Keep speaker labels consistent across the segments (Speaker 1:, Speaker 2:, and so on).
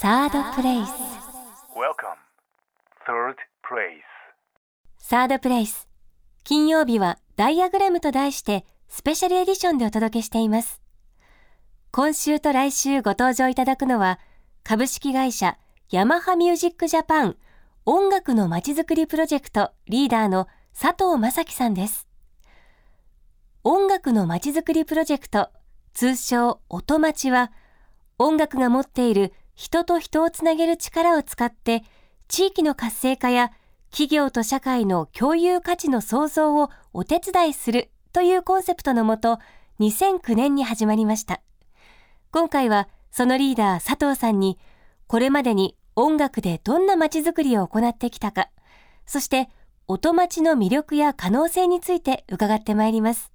Speaker 1: サードプレイス
Speaker 2: Welcome. Third place.
Speaker 1: サードプレイス金曜日はダイアグラムと題してスペシャルエディションでお届けしています今週と来週ご登場いただくのは株式会社ヤマハミュージックジャパン音楽のまちづくりプロジェクトリーダーの佐藤正樹さんです音楽のまちづくりプロジェクト通称音まちは音楽が持っている人と人をつなげる力を使って地域の活性化や企業と社会の共有価値の創造をお手伝いするというコンセプトのもと2009年に始まりました。今回はそのリーダー佐藤さんにこれまでに音楽でどんな街づくりを行ってきたかそして音町の魅力や可能性について伺ってまいります。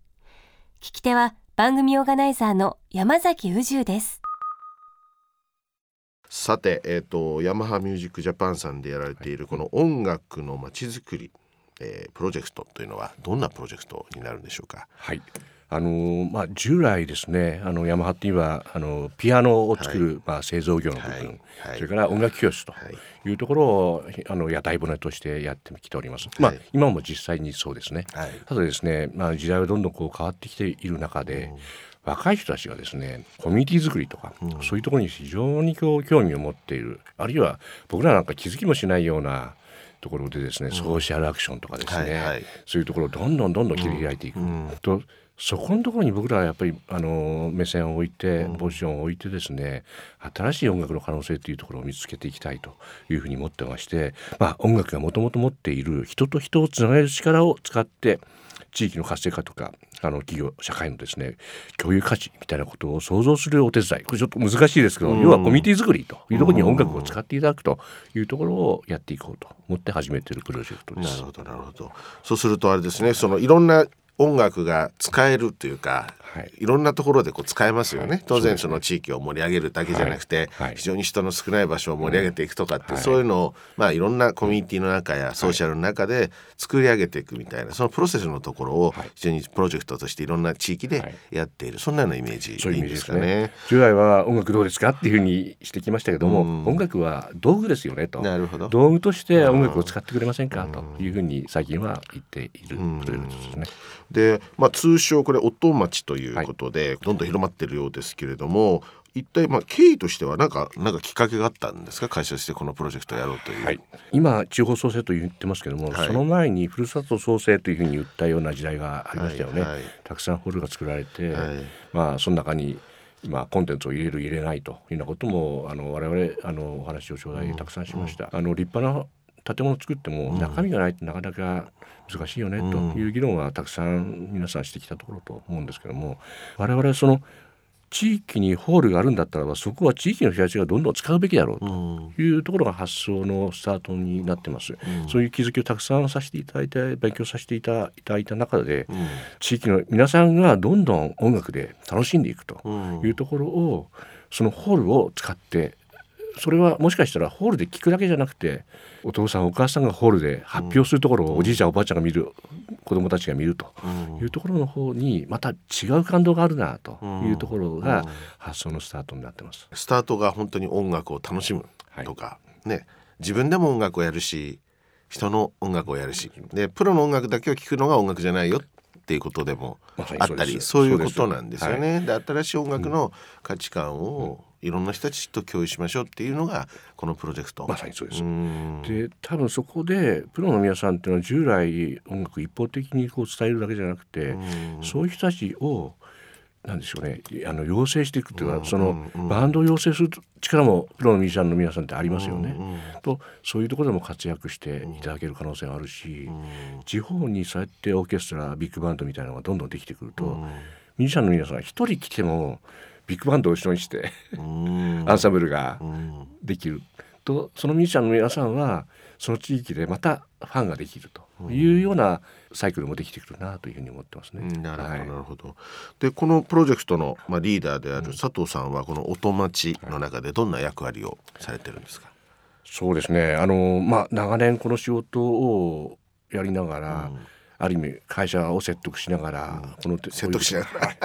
Speaker 1: 聞き手は番組オーガナイザーの山崎宇宙です。
Speaker 3: さて、えー、とヤマハミュージックジャパンさんでやられているこの音楽のまちづくり、えープロジェクトというのはどんなプロジェクトになるんでしょうか？
Speaker 4: はい。あのーまあ従来ですね、あのヤマハっていうのはあのピアノを作る、まあ製造業の部分、
Speaker 3: はいはい
Speaker 4: それから音楽教室と
Speaker 3: はい
Speaker 4: いうところをあの屋台骨としてやってきております。まあ
Speaker 3: はい
Speaker 4: 今も実際にそうですね。
Speaker 3: はい
Speaker 4: ただですね、まあ時代はどんどんこう変わってきている中で。若い人たちがですねコミュニティ作りとか、そういうところに非常に興味を持っている。あるいは僕らなんか気づきもしないようなところでですね、ソーシャルアクションとかですね、
Speaker 3: はいはい。
Speaker 4: そういうところをどんどんどんどん切り開いていく、とそこのところに僕らはやっぱりあの目線を置いてポジションを置いてですね新しい音楽の可能性というところを見つけていきたいというふうに思ってまして、まあ、音楽がもともと持っている人と人をつなげる力を使って地域の活性化とかあの企業社会のですね共有価値みたいなことを創造するお手伝いこれちょっと難しいですけど、要はコミュニティ作りというところに音楽を使っていただくというところをやっていこうと思って始めているプロジェクトです。
Speaker 3: なるほどなるほど。そうするとあれですねそのいろんな音楽が使えるというか、
Speaker 4: はい。
Speaker 3: い、ろんなところでこう使えますよね、
Speaker 4: はい。
Speaker 3: 当然
Speaker 4: そ
Speaker 3: の地域を盛り上げるだけじゃなくて、
Speaker 4: はい。はい。
Speaker 3: 非常に人の少ない場所を盛り上げていくとかって、
Speaker 4: はい
Speaker 3: そういうのを、まあ、いろんなコミュニティの中やソーシャルの中で作り上げていくみたいなそのプロセスのところを
Speaker 4: はい。
Speaker 3: 非常にプロジェクトとしていろんな地域でやっている、そんなようなイメージ
Speaker 4: い
Speaker 3: いいんで
Speaker 4: す
Speaker 3: かね。
Speaker 4: 従来は音楽どうですかっていうふうにしてきましたけども、
Speaker 3: うん。
Speaker 4: 音楽は道具ですよねと。
Speaker 3: なるほど。
Speaker 4: 道具として音楽を使ってくれませんかというふうに最近は言っているプロジェクトですね。
Speaker 3: で、まあ、通称これ音町ということで、どんどん広まってるようですけれども一体まあ経緯としてはなんかなんかきっかけがあったんですか？会社としてこのプロジェクトをやろうという。
Speaker 4: はい、今地方創生と言ってますけども、
Speaker 3: はい。
Speaker 4: その前にふるさと創生というふうに言ったような時代がありましたよね。
Speaker 3: はいはい。
Speaker 4: たくさんホールが作られて、
Speaker 3: はい。
Speaker 4: まあその中にまあコンテンツを入れる入れないというようなこともあの我々あのお話を頂戴たくさんしました。あの立派な建物を作っても中身がないとなかなか難しいよねという議論はたくさん皆さんしてきたところと思うんですけども我々その地域にホールがあるんだったらばそこは地域の人たちがどんどん使うべきだろうと
Speaker 3: うん。
Speaker 4: いうところが発想のスタートになってます、そういう気づきをたくさんさせていただいて勉強させていただいた中で、地域の皆さんがどんどん音楽で楽しんでいくと
Speaker 3: うん。
Speaker 4: いうところをそのホールを使ってそれはもしかしたらホールで聞くだけじゃなくてお父さんお母さんがホールで発表するところをおじいちゃんおばあちゃんが見る子供たちが見るというところの方にまた違う感動があるなというところが発想のスタートになってます。
Speaker 3: スタートが本当に音楽を楽しむとか、ね。自分でも音楽をやるし人の音楽をやるし。でプロの音楽だけを聴くのが音楽じゃないよっていうことでもあったり
Speaker 4: そうです。
Speaker 3: そういうことなんですよね。で新しい音楽の価値観をいろんな人たちと共有しましょうっていうのがこのプロジェクト。
Speaker 4: まさにそうです。
Speaker 3: うん。
Speaker 4: で多分そこでプロの皆さんっていうのは従来音楽一方的にこう伝えるだけじゃなくて、そういう人たちをなんでしょうねあの養成していくっていうか、そのバンドを養成する力もプロのミュージシャンの皆さんってありますよね。とそういうところでも活躍していただける可能性があるし、地方にそうやってオーケストラビッグバンドみたいなのがどんどんできてくると、ミュージシャンの皆さんが一人来てもビッグバンドを後ろにしてアンサンブルができるとそのミュージシャンの皆さんはその地域でまたファンができるというようなサイクルもできてくるなというふうに思ってますね。
Speaker 3: うん。なるほど、
Speaker 4: はい。
Speaker 3: なるほど。でこのプロジェクトの、まあ、リーダーである佐藤さんはこの音町の中でどんな役割をされてるんですか、
Speaker 4: そうですね。あの、まあ、長年この仕事をやりながら、ある意味会社を説得しながら、この
Speaker 3: 説得しながら。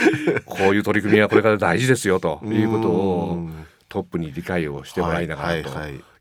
Speaker 4: こういう取り組みはこれから大事ですよということをトップに理解をしてもらいながらと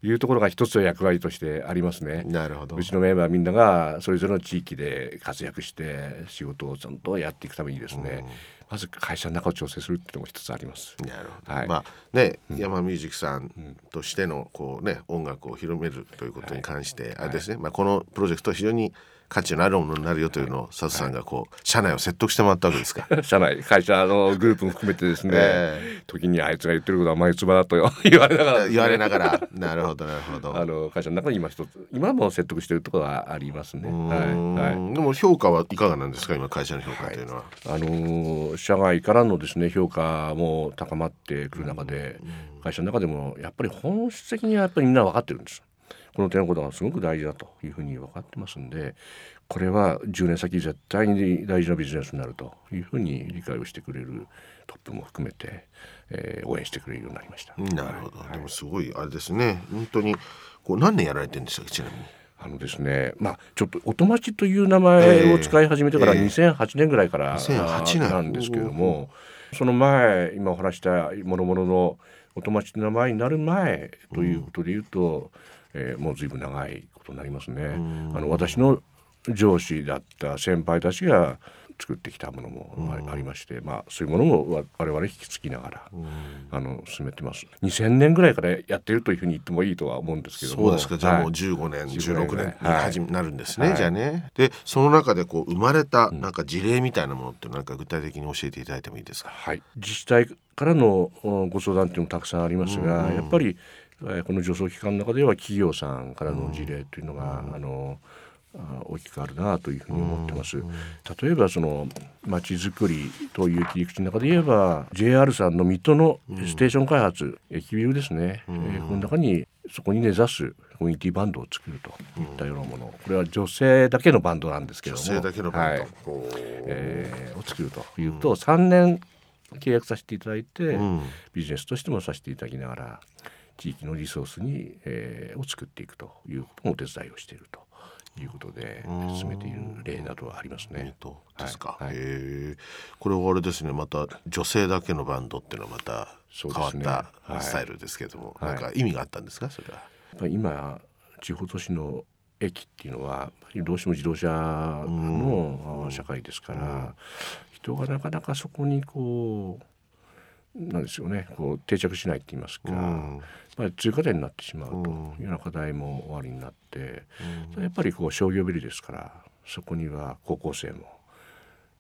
Speaker 4: いうところが一つの役割としてありますね。
Speaker 3: なるほど。
Speaker 4: うちのメンバーみんながそれぞれの地域で活躍して仕事をちゃんとやっていくためにですね、まず会社の中を調整するっていうのも一つあります。
Speaker 3: なるほど。はい、まあね、うん、山ミュージックさんとしてのこうね音楽を広めるということに関して、あれですね、まあこのプロジェクトは非常に価値のあるものになるよというのを佐藤さんがこう社内を説得してもらったわけですか。
Speaker 4: 社内会社のグループも含めてですね、えー、時にあいつが言ってることは眉唾だと言われながら、
Speaker 3: ね、言われながら。なるほどなるほど。
Speaker 4: あの会社の中に今一つ今も説得しているところはありますね、はい
Speaker 3: はい、でも評価はいかがなんですか今会社の評価というのは、
Speaker 4: はい、あの社外からのですね評価も高まってくる中で会社の中でもやっぱり本質的にはやっぱりみんな分かってるんですこの点のことがすごく大事だというふうに分かってますんでこれは10年先絶対に大事なビジネスになるというふうに理解をしてくれるトップも含めて、えー、応援してくれるようになりました。
Speaker 3: なるほど、はい、でもすごいあれですね。本当にこう何年やられてるんですか？ちなみに。
Speaker 4: あのですね、まあ、ちょっと音町という名前を使い始めてから2008年ぐらいから、えー、なんですけれども、その前今お話したものものの音町の名前になる前ということでいうと、うん、えー、もう随分長いことになりますね。あの私の上司だった先輩たちが作ってきたものもありまして、うん、まあそういうものも我々引き継ぎながら、うん、あの進めてます。2000年ぐらいからやってるというふうに言ってもいいとは思うんですけど
Speaker 3: そうですか。じゃあもう15年、はい、16年に始め、なるんですね、はい、じゃあね。でその中でこう生まれたなんか事例みたいなものってなんか具体的に教えていただいてもいいですか、
Speaker 4: はい、自治体からのご相談っていうのもたくさんありますが、うん、やっぱりこの助走期間の中では企業さんからの事例というのが、あの大きくあるなというふうに思ってます。例えばその街づくりという切り口の中で言えば JR さんの水戸のステーション開発、うん、駅ビルですね、うん、えー、この中にそこに根ざすコミュニティバンドを作るといったようなもの、これは女性だけのバンドなんですけども。
Speaker 3: 女性だけのバンド、はい、
Speaker 4: えー、を作るというと、うん、3年契約させていただいて、ビジネスとしてもさせていただきながら地域のリソースに、えー、を作っていくということもお手伝いをしていると。いうことで進めている例などはありますね。
Speaker 3: ですか。はい、へこれはあれですね。また女性だけのバンドっていうのはまた変わったスタイルですけれども、ねはい、なんか意味があったんですか？それは。
Speaker 4: 今地方都市の駅っていうのはどうしても自動車の社会ですから、人がなかなかそこにこうなんですよね。こう定着しないって言いますか、うん、まあ、通過点になってしまうというような課題もおありになって、うん、やっぱりこう商業ビルですからそこには高校生も、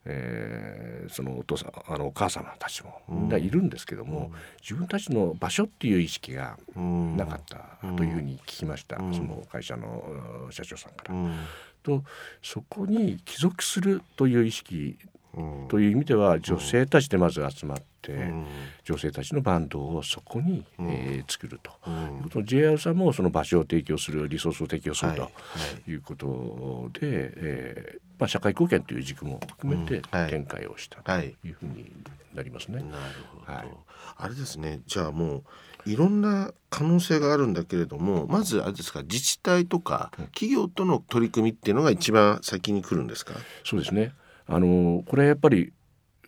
Speaker 4: えー、そのお父さんあのお母様たちもみんないるんですけども、うん、自分たちの場所っていう意識がなかったというふうに聞きました、その会社の社長さんから。とそこに帰属するという意識という意味では女性たちでまず集まって、うん、女性たちのバンドをそこに、うん、えー、作ると、うん、いうこと JR さんもその場所を提供するリソースを提供するとい。うことで、はいはい、えー、まあ、社会貢献という軸も含めて展開をしたとい。うふうになりますね。なる
Speaker 3: ほど、はい、あれですね。じゃあもういろんな可能性があるんだけれどもまずあれですか自治体とか企業との取り組みっていうのが一番先に来るんですか、
Speaker 4: そうですね。あのこれやっぱり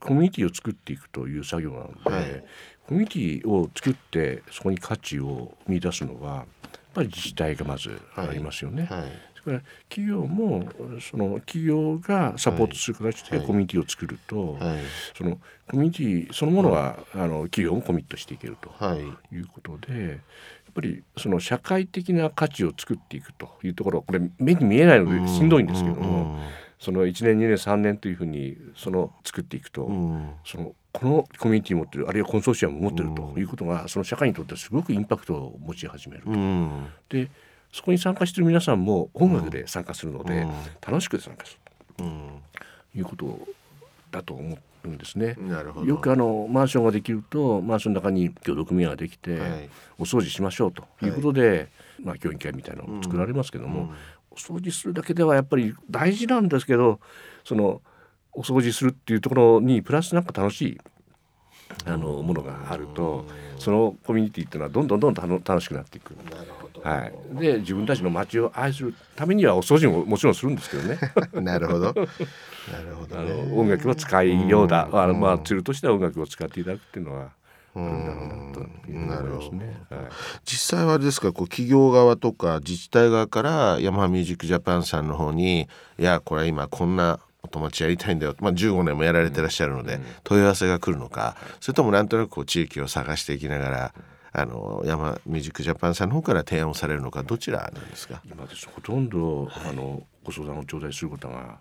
Speaker 4: コミュニティを作っていくという作業なので、はい、コミュニティを作ってそこに価値を見出すのはやっぱり自治体がまずありますよね。はい。はい、それから企業もその企業がサポートする形でコミュニティを作ると、そのコミュニティそのものは、あの企業もコミットしていけるとい。うことで、やっぱりその社会的な価値を作っていくというところこれ目に見えないのでしんどいんですけども。その1年2年3年というふうにその作っていくと、うん、そのこのコミュニティ持ってるあるいはコンソーシアム持ってるということが、その社会にとってすごくインパクトを持ち始めると。うん、でそこに参加している皆さんも音楽で参加するので、楽しく参加する。ということだと思うんですね。よくあのマンションができるとマンションの中に協同組合ができて、はい、お掃除しましょうということで、はい、まあ、教員会みたいなのを作られますけども、お掃除するだけではやっぱり大事なんですけどそのお掃除するっていうところにプラスなんか楽しいあのものがあるとそのコミュニティっていうのはどんどんどんどん楽しくなっていく。はい、で自分たちの街を愛するためにはお掃除ももちろんするんですけどね。
Speaker 3: なるほど。なる
Speaker 4: ほど、ね、あの音楽を使いようだ、あのまあツールとしては音楽を使っていただくっていうのはあるんだろうなというふうに思いますね。はい
Speaker 3: 実際はあれですかこう企業側とか自治体側からヤマハミュージックジャパンさんの方にいやこれ今こんなお友達やりたいんだよ、まあ、15年もやられてらっしゃるので、問い合わせが来るのかそれともなんとなくこう地域を探していきながらあのヤマハミュージックジャパンさんの方から提案をされるのかどちらなんですか？
Speaker 4: 今ですほとんど、あのご相談を頂戴することが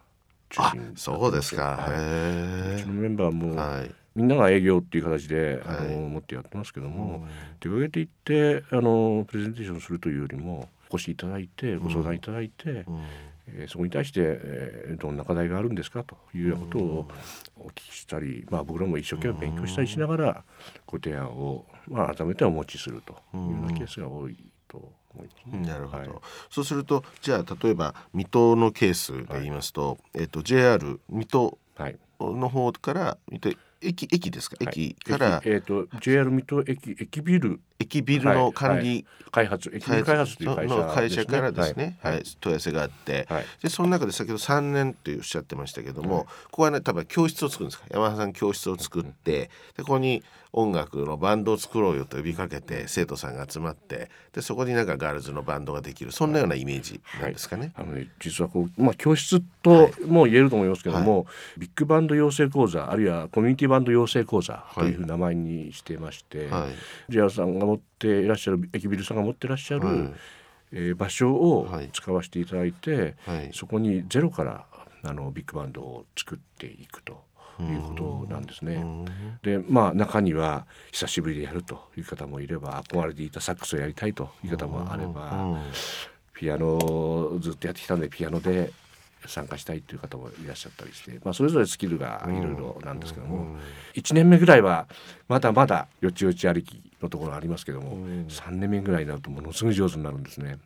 Speaker 4: 中
Speaker 3: あ
Speaker 4: 心
Speaker 3: そうですか、
Speaker 4: はい、う
Speaker 3: へ
Speaker 4: ちのメンバーも、
Speaker 3: はい
Speaker 4: みんなが営業っていう形であの、
Speaker 3: はい。
Speaker 4: 持ってやってますけども、出かけていってあのプレゼンテーションするというよりもお越しいただいてご相談いただいて、
Speaker 3: え、
Speaker 4: そこに対して、えーどんな課題があるんですか？というようなことをお聞きしたり、まあ、僕らも一生懸命勉強したりしながらご提案を、まあ、改めてお持ちするというようなケースが多いと思いますね。
Speaker 3: なるほど、
Speaker 4: はい。
Speaker 3: そうするとじゃあ例えば水戸のケースで言いますと、えっと JR 水戸
Speaker 4: はい。
Speaker 3: の方から水戸駅駅ですか？駅から
Speaker 4: 駅えっ、と JR 水戸駅駅ビル
Speaker 3: 駅ビルの管理
Speaker 4: 開発駅ビル開発という会社
Speaker 3: の会社からですね、
Speaker 4: は
Speaker 3: はい。い。問い。合わせがあって、
Speaker 4: はい
Speaker 3: でその中で先ほど3年っておっしゃってましたけども、ここはね多分教室を作るんです。か山田さん教室を作って、でここに音楽のバンドを作ろうよと呼びかけて生徒さんが集まってでそこになんかガールズのバンドができる。そんなようなイメージなんですかね。
Speaker 4: あのね実はこう、まあ、教室とも言えると思いますけども、ビッグバンド養成講座あるいはコミュニティバンド養成講座というふうな名前にしてまして、
Speaker 3: はい、
Speaker 4: JR さんが持っていらっしゃる駅ビルさんが持っていらっしゃる、
Speaker 3: はい。
Speaker 4: えー場所を
Speaker 3: はい。
Speaker 4: 使わせていただいて、
Speaker 3: はい。
Speaker 4: そこにゼロからあのビッグバンドを作っていくということなんですね。でまあ中には久しぶりでやるという方もいれば憧れていたサックスをやりたいという方もあれば、
Speaker 3: うん。
Speaker 4: ピアノをずっとやってきたのでピアノで参加したいという方もいらっしゃったりして、まあ、それぞれスキルがいろいろなんですけども、1年目ぐらいはまだまだよちよち歩きのところありますけども、3年目ぐらいになるとものすごい上手になるんですね。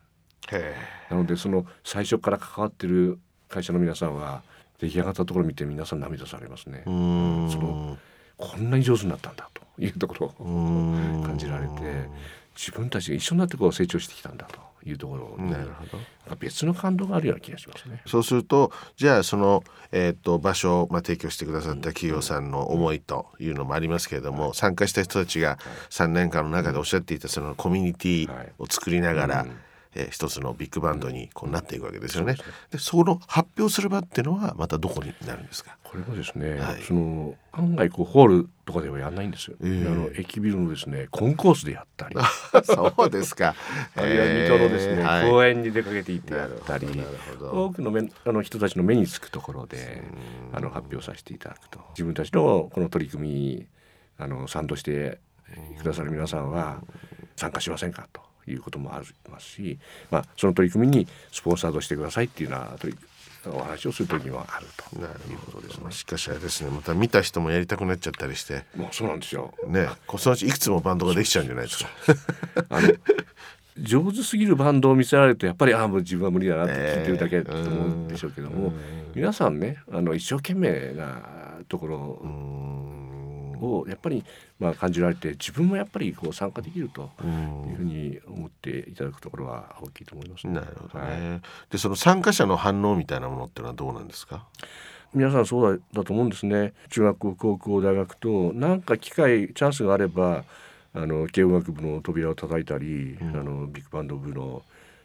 Speaker 3: へ
Speaker 4: なのでその最初から関わってる会社の皆さんは出来上がったところを見て皆さん涙されますね。そのこんなに上手になったんだというところを
Speaker 3: うん
Speaker 4: 感じられて自分たちが一緒になってこう成長してきたんだというところに
Speaker 3: なるほど。
Speaker 4: なんか別の感動があるような気がしますね。
Speaker 3: そうするとじゃあその、えー、と場所を、まあ、提供してくださった企業さんの思いというのもありますけれども、参加した人たちが3年間の中でおっしゃっていたそのコミュニティを作りながら、えー一つのビッグバンドにこうなっていくわけですよね。でその発表する場っていうのはまたどこになるんですか？
Speaker 4: これもですね、
Speaker 3: はい。
Speaker 4: その案外こうホールとかではやらないんですよ。
Speaker 3: ええ。
Speaker 4: あの駅ビルのですねコンコースでやったり、
Speaker 3: そうですか。
Speaker 4: あるいは水戸のですね、
Speaker 3: えーはい。
Speaker 4: 公園に出かけていってやったり。多くの目あの人たちの目につくところであの発表させていただくと。自分たちのこの取り組みにあの賛同してくださる皆さんは参加しませんかということもありますし、まあ、その取り組みにスポンサードしてくださいっていうような取りお話をする時にはあると。いうことですね。
Speaker 3: しかしあれですね。また見た人もやりたくなっちゃったりして。
Speaker 4: もうそうなんですよ。
Speaker 3: ね。こそのうちいくつもバンドができちゃうんじゃないですか。
Speaker 4: あの上手すぎるバンドを見せられるとやっぱりああもう自分は無理だなって聞いてるだけだと思うんでしょうけども、皆さんねあの一生懸命なところをやっぱりまあ感じられて自分もやっぱりこう参加できるというふうに思っていただくところは大きいと思いますね。
Speaker 3: なるほど
Speaker 4: はい
Speaker 3: ね。でその参加者の反応みたいなものっていうのはどうなんですか？
Speaker 4: 皆さんそうだだと思うんですね中学校高校大学と何か機会チャンスがあればあの軽音楽部の扉を叩いたり、あのビッグバンド部の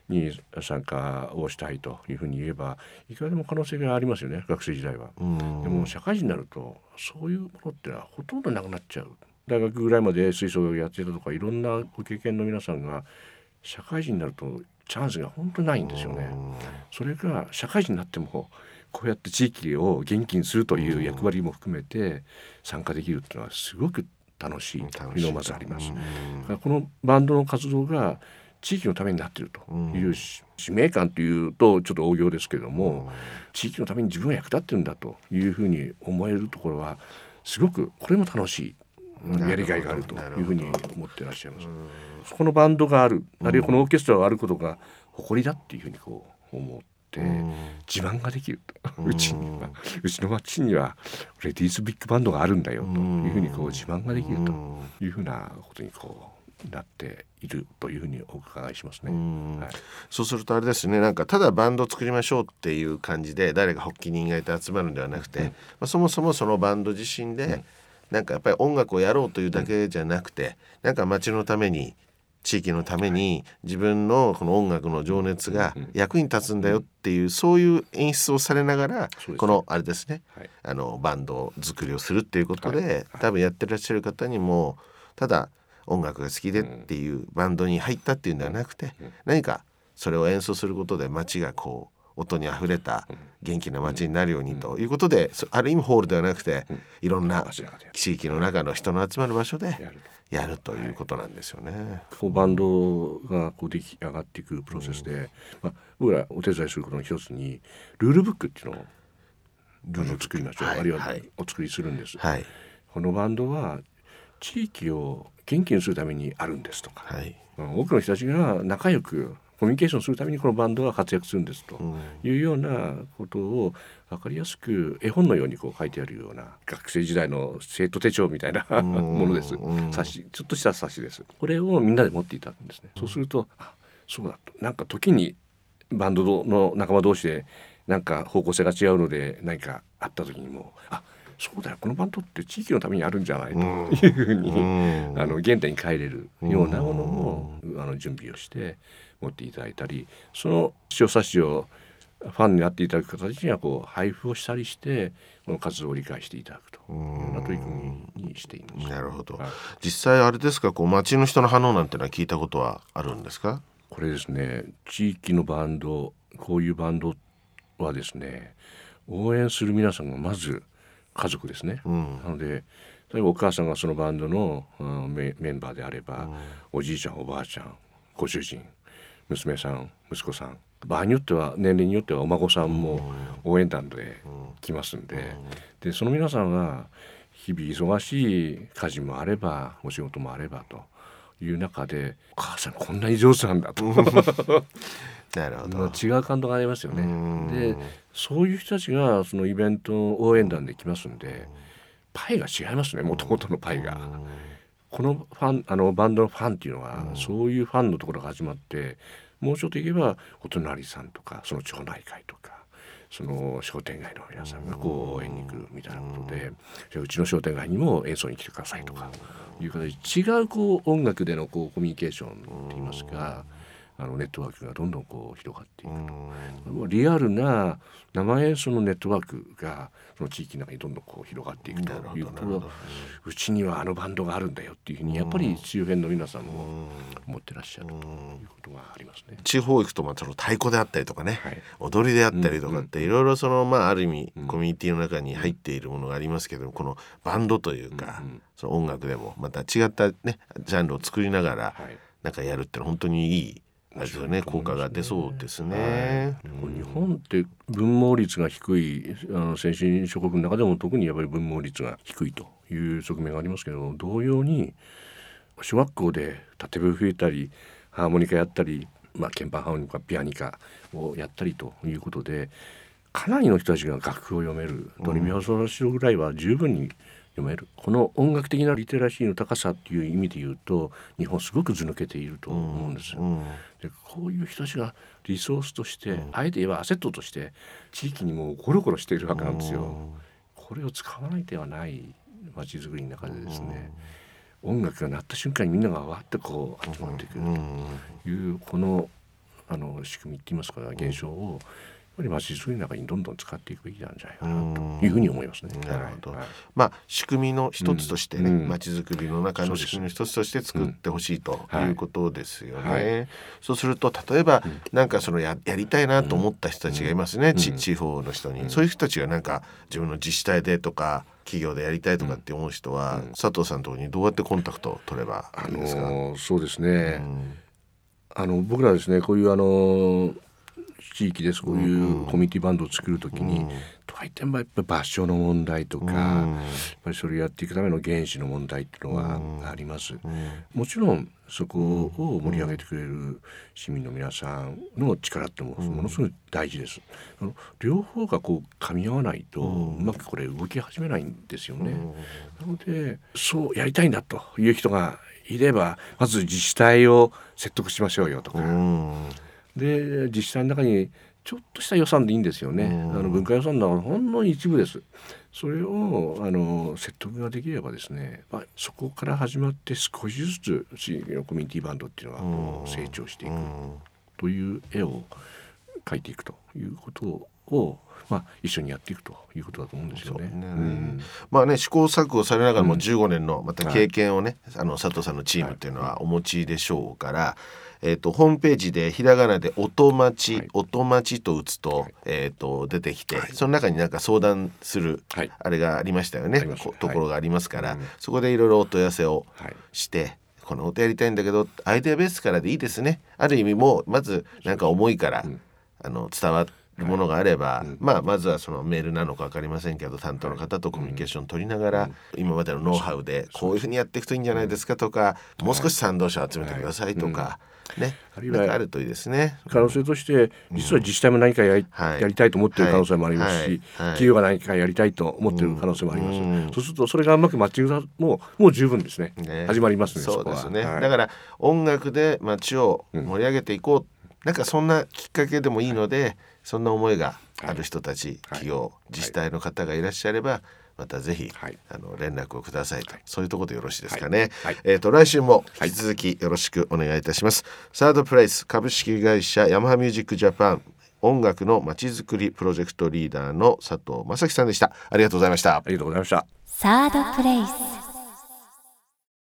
Speaker 4: に参加をしたいというふうに言えばいくらでも可能性がありますよね学生時代は。
Speaker 3: うん
Speaker 4: でも社会人になるとそういうものってのはほとんどなくなっちゃう大学ぐらいまで吹奏楽やってたとかいろんなご経験の皆さんが社会人になるとチャンスが本当にないんですよね。それが社会人になってもこうやって地域を元気にするという役割も含めて参加できるっていうのはすごく楽しいというのがまずあります。このバンドの活動が地域のためになっているというし使命感というとちょっと大行ですけども、地域のために自分は役立ってるんだというふうに思えるところはすごくこれも楽しい。やりがいがあるというふうに思ってらっしゃいます。そこのバンドがある、あるいはこのオーケストラがあることが誇りだっていうふうにこう思って自慢ができると、うちにはうちの町にはレディースビッグバンドがあるんだよというふうにこう自慢ができるというふうなことにこうなっているというふうにお伺いしますね。はい。
Speaker 3: そうするとあれですねなんかただバンドを作りましょうっていう感じで誰か発起人がいて集まるんではなくて、まあ、そもそもそのバンド自身で、なんかやっぱり音楽をやろうというだけじゃなくて、なんか街のために地域のために自分のこの音楽の情熱が役に立つんだよっていうそういう演出をされながらこのあれですね
Speaker 4: はい。
Speaker 3: あのバンド作りをするっていうこと
Speaker 4: はい。
Speaker 3: で多分やってらっしゃる方にもただ音楽が好きでっていうバンドに入ったっていうんではなくて何かそれを演奏することで街がこう音にあふれた元気な街になるようにということでそある意味ホールではなくていろんな地域の中の人の集まる場所で
Speaker 4: やる
Speaker 3: と。いうことなんですよね。
Speaker 4: こうバンドがこう出来上がっていくプロセスで、まあ、僕らお手伝いすることの一つにルールブックっていうのをルールを作りましょう、
Speaker 3: はい。
Speaker 4: あるいは
Speaker 3: はい
Speaker 4: お作りするんです、
Speaker 3: はい。
Speaker 4: このバンドは地域を元気にするためにあるんですとか、
Speaker 3: はい。
Speaker 4: うん多くの人たちが仲良くコミュニケーションするためにこのバンドが活躍するんですと。いうようなことを分かりやすく絵本のようにこう書いてあるような学生時代の生徒手帳みたいなものです。
Speaker 3: うん
Speaker 4: 冊子ちょっとした冊子です。これをみんなで持っていたんですね。そうするとあそうだとなんか時にバンドの仲間同士でなんか方向性が違うので何かあった時にもあそうだよこのバンドって地域のためにあるんじゃないと。いうふうに、
Speaker 3: うん。
Speaker 4: あの原点に帰れるようなものを、あの準備をして持っていただいたりその小冊子をファンになっていただく方たちにはこう配布をしたりしてこの活動を理解していただくと。いうな取り組みにしています。
Speaker 3: なるほど。
Speaker 4: はい。
Speaker 3: 実際あれですか？こう街の人の反応なんてのは聞いたことはあるんですか？
Speaker 4: これですね地域のバンドこういうバンドはですね応援する皆さんがまず家族ですね、
Speaker 3: ん。
Speaker 4: なので例えばお母さんがそのバンドの、うんメメンバーであれば、おじいちゃんおばあちゃんご主人娘さん息子さん場合によっては年齢によってはお孫さんも応援団で来ますんで,、でその皆さんは日々忙しい家事もあればお仕事もあればという中で「お母さんこんなに上手なんだ」と
Speaker 3: なるほど、
Speaker 4: まあ違う感動がありますよね。
Speaker 3: ん。
Speaker 4: でそういう人たちがそのイベント応援団で来ますんでパイが違いますねもともとのパイが。このファンあのバンドのファンっていうのは、そういうファンのところが始まってもうちょっといけばお隣さんとかその町内会とかその商店街の皆さんがこう応援に来るみたいなことで、じゃあうちの商店街にも演奏に来てくださいとかいう形で違うこう音楽でのこうコミュニケーションといいますか、あのネットワークがどんどんこう広がっていくと。もうリアルな生演奏のネットワークがその地域の中にどんどんこう広がっていくと。いうことうちにはあのバンドがあるんだよっていうふうにやっぱり周辺の皆さんも思ってらっしゃると。いうことがありますね。
Speaker 3: 地方行くとまあその太鼓であったりとかね、
Speaker 4: はい。
Speaker 3: 踊りであったりとかっていろいろそのまあある意味コミュニティの中に入っているものがありますけどもこのバンドというかその音楽でもまた違ったねジャンルを作りながら
Speaker 4: はい。
Speaker 3: なんかやるってのは本当にいいあれですよね効果が出そうですね。
Speaker 4: これ日本って分毛率が低いあの先進諸国の中でも特にやっぱり分毛率が低いという側面がありますけど同様に小学校で縦笛吹いたりハーモニカやったり、まあ、鍵盤ハーモニカピアニカをやったりということでかなりの人たちが楽譜を読めるドレミファソラシドぐらいは十分に読める。この音楽的なリテラシーの高さっていう意味で言うと日本すごく図抜けていると思うんですよ。
Speaker 3: うん。
Speaker 4: でこういう人たちがリソースとして、あえて言えばアセットとして地域にもうゴロゴロしているわけなんですよ。これを使わない手はない街づくりの中でですね、音楽が鳴った瞬間にみんながわってこう集まってくるというこのあの仕組みって言いますか現象をやっぱり街づくりの中にどんどん使っていくべきなんじゃないかなというふうに思いますね。
Speaker 3: なるほど、
Speaker 4: はい。はい
Speaker 3: まあ仕組みの一つとしてね
Speaker 4: うん。
Speaker 3: まち、づくりの中の仕組みの一つとして作ってほしいと
Speaker 4: うん。
Speaker 3: い。うことですよね。
Speaker 4: はい。
Speaker 3: そうすると例えば、なんかそのややりたいなと思った人たちがいますね、ち地方の人に、そういう人たちがなんか自分の自治体でとか企業でやりたいとかって思う人は、佐藤さんのところにどうやってコンタクトを取れば
Speaker 4: あ
Speaker 3: いいですか、
Speaker 4: のそうですね、
Speaker 3: うん。
Speaker 4: あの僕らですねこういうあの地域ですこういうコミュニティバンドを作るときに、とはいってもやっぱり場所の問題とか、やっぱりそれをやっていくための原資の問題っていうのはあります。もちろんそこを盛り上げてくれる市民の皆さんの力ってもものすごい大事です。あの両方がこう噛み合わないとうまくこれ動き始めないんですよね。なのでそうやりたいんだという人がいればまず自治体を説得しましょうよとか。
Speaker 3: うん
Speaker 4: で自治体の中にちょっとした予算でいいんですよね。
Speaker 3: うん
Speaker 4: あの文化予算のほんの一部です。それをあの説得ができればですね、まあ、そこから始まって少しずつ地域のコミュニティバンドっていうのがこう成長していくという絵を描いていくということを、まあ、一緒にやっていくということだと思うんですよね。
Speaker 3: ね。
Speaker 4: うん。
Speaker 3: まあね試行錯誤されながらも15年のまた経験をね、あの佐藤さんのチームっていうのはお持ちでしょうから、えっ、とホームページでひらがなで音待ち、
Speaker 4: はい。
Speaker 3: 音待ちと打つと、えっ、と出てきて、その中になんか相談する、
Speaker 4: はい。
Speaker 3: あれがありましたよね。ところがありますから、
Speaker 4: うん
Speaker 3: そこでいろいろお問い合わせを
Speaker 4: はい。
Speaker 3: して。この音やりたいんだけどアイデアベースからでいいですね。ある意味もうまずなんか思いから、
Speaker 4: うん。
Speaker 3: あの伝わるものがあれば、まあまずはそのメールなのか分かりませんけど担当の方とコミュニケーション取りながら、今までのノウハウでこういうふうにやっていくといいんじゃないですかとか、もう少し賛同者を集めてくださいとか、ね。
Speaker 4: あるいは
Speaker 3: あるといいですね。
Speaker 4: 可能性として実は自治体も何かやり,、
Speaker 3: はい
Speaker 4: やりたいと思ってい。る可能性もありますし、企業が何かやりたいと思っている可能性もあります、
Speaker 3: うん。
Speaker 4: そうするとそれがうまくマッチングだもうもう十分ですね。
Speaker 3: ね。
Speaker 4: 始まりますね
Speaker 3: そうですね、だから音楽で街を盛り上げていこう、なんかそんなきっかけでもいいので、そんな思いがある人たち、企業自治体の方がいらっしゃればまたぜひ、
Speaker 4: はい。
Speaker 3: あの連絡をくださいと、そういうところでよろしいですかね、
Speaker 4: はい。
Speaker 3: えっ、と来週も引き続きよろしくお願いいたします、サードプライス株式会社ヤマハミュージックジャパン音楽のまちづくりプロジェクトリーダーの佐藤正樹さんでした。ありがとうございました。
Speaker 4: ありがとうございました。
Speaker 1: サードプレイス